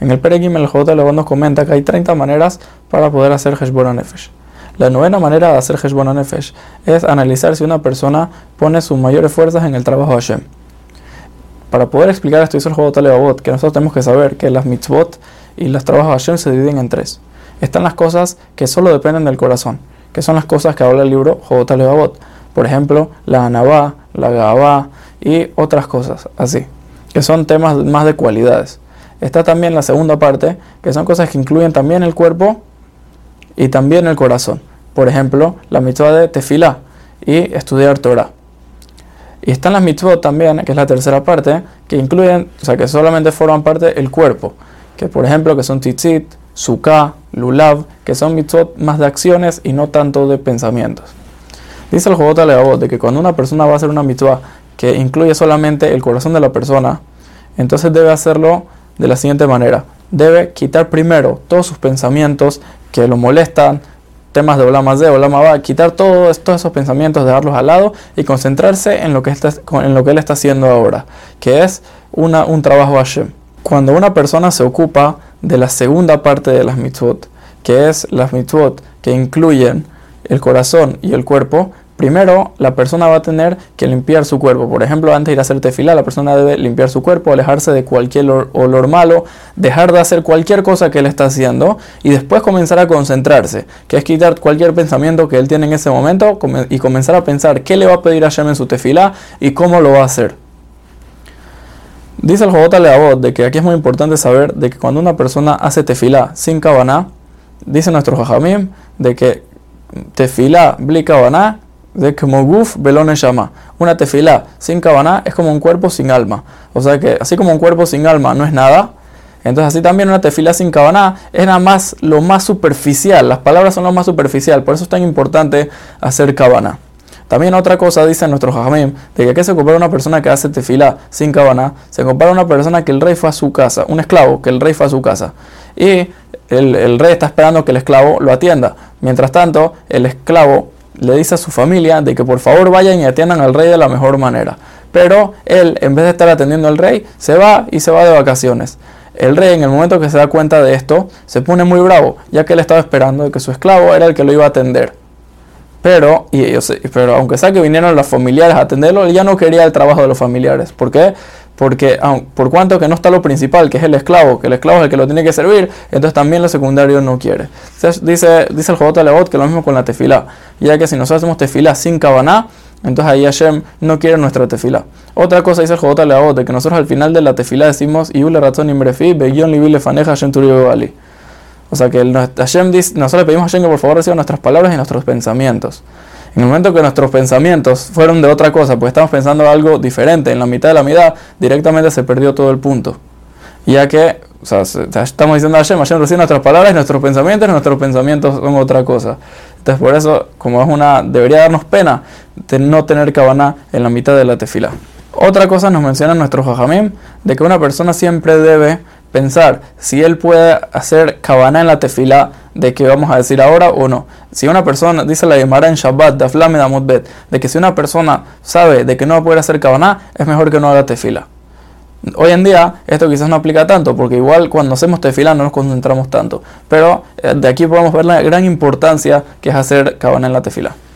En el Peregimel, el Jobot Alevabot nos comenta que hay 30 maneras para poder hacer Heshbon Nefesh. La novena manera de hacer Heshbon Nefesh es analizar si una persona pone sus mayores fuerzas en el trabajo de Hashem. Para poder explicar esto, dice el Jobot Alevabot, que nosotros tenemos que saber que las mitzvot y los trabajos de Hashem se dividen en tres. Están las cosas que solo dependen del corazón, que son las cosas que habla el libro Jobot Alevabot. Por ejemplo, la Anabá, la Gabá y otras cosas así que son temas más de cualidades. Está también la segunda parte, que son cosas que incluyen también el cuerpo y también el corazón. Por ejemplo, la mitzvah de tefilá y estudiar Torah. Y están las mitzvot también, que es la tercera parte, que incluyen, o sea, que solamente forman parte del cuerpo. Que por ejemplo, que son tzitzit, sukkah, lulav, que son mitzvot más de acciones y no tanto de pensamientos. Dice el Jobot de que cuando una persona va a hacer una mitzvah que incluye solamente el corazón de la persona, entonces debe hacerlo de la siguiente manera. Debe quitar primero todos sus pensamientos que lo molestan, temas de Olama de Olama va, quitar todos, todos esos pensamientos, dejarlos al lado y concentrarse en lo que, está, en lo que él está haciendo ahora, que es una, un trabajo Hashem. Cuando una persona se ocupa de la segunda parte de las mitzvot, que es las mitzvot que incluyen el corazón y el cuerpo, Primero, la persona va a tener que limpiar su cuerpo. Por ejemplo, antes de ir a hacer tefila, la persona debe limpiar su cuerpo, alejarse de cualquier olor malo, dejar de hacer cualquier cosa que él está haciendo y después comenzar a concentrarse, que es quitar cualquier pensamiento que él tiene en ese momento y comenzar a pensar qué le va a pedir a Hashem en su tefila y cómo lo va a hacer. Dice el Jobot Leabot de que aquí es muy importante saber de que cuando una persona hace tefila sin cabana, dice nuestro Jajamim de que tefila bli cabana de como guf belone llama. Una tefilá sin cabana es como un cuerpo sin alma. O sea que así como un cuerpo sin alma no es nada, entonces así también una tefilá sin cabana es nada más lo más superficial. Las palabras son lo más superficial. Por eso es tan importante hacer cabana. También otra cosa dice nuestro jajamim, de que se compara una persona que hace tefilá sin cabana, se compara a una persona que el rey fue a su casa, un esclavo que el rey fue a su casa. Y el, el rey está esperando que el esclavo lo atienda. Mientras tanto, el esclavo le dice a su familia de que por favor vayan y atiendan al rey de la mejor manera. Pero él, en vez de estar atendiendo al rey, se va y se va de vacaciones. El rey, en el momento que se da cuenta de esto, se pone muy bravo, ya que él estaba esperando de que su esclavo era el que lo iba a atender. Pero, y ellos, pero aunque sea que vinieron los familiares a atenderlo, él ya no quería el trabajo de los familiares. ¿Por qué? Porque por cuanto que no está lo principal, que es el esclavo, que el esclavo es el que lo tiene que servir, entonces también lo secundario no quiere. dice, dice el Jobot Leot que lo mismo con la tefila, ya que si nosotros hacemos tefila sin cabana, entonces ahí Hashem no quiere nuestra tefila. Otra cosa dice el Jobot Leot, de que nosotros al final de la tefila decimos, Yule razón imbrefi, begion libile faneja Hashem. O sea que el, Hashem dice, nosotros le pedimos a Hashem que por favor reciba nuestras palabras y nuestros pensamientos. En el momento que nuestros pensamientos fueron de otra cosa, pues estamos pensando algo diferente, en la mitad de la mitad, directamente se perdió todo el punto. Ya que, o sea, estamos diciendo a Hashem, Hashem recibe nuestras palabras, nuestros pensamientos, nuestros pensamientos son otra cosa. Entonces, por eso, como es una, debería darnos pena de no tener cabana en la mitad de la tefila. Otra cosa nos menciona nuestro Jajamim, de que una persona siempre debe pensar si él puede hacer cabana en la tefila de que vamos a decir ahora o no. Si una persona, dice la Gemara en Shabbat, de de que si una persona sabe de que no va a poder hacer cabana, es mejor que no haga tefila. Hoy en día esto quizás no aplica tanto, porque igual cuando hacemos tefila no nos concentramos tanto. Pero eh, de aquí podemos ver la gran importancia que es hacer cabana en la tefila.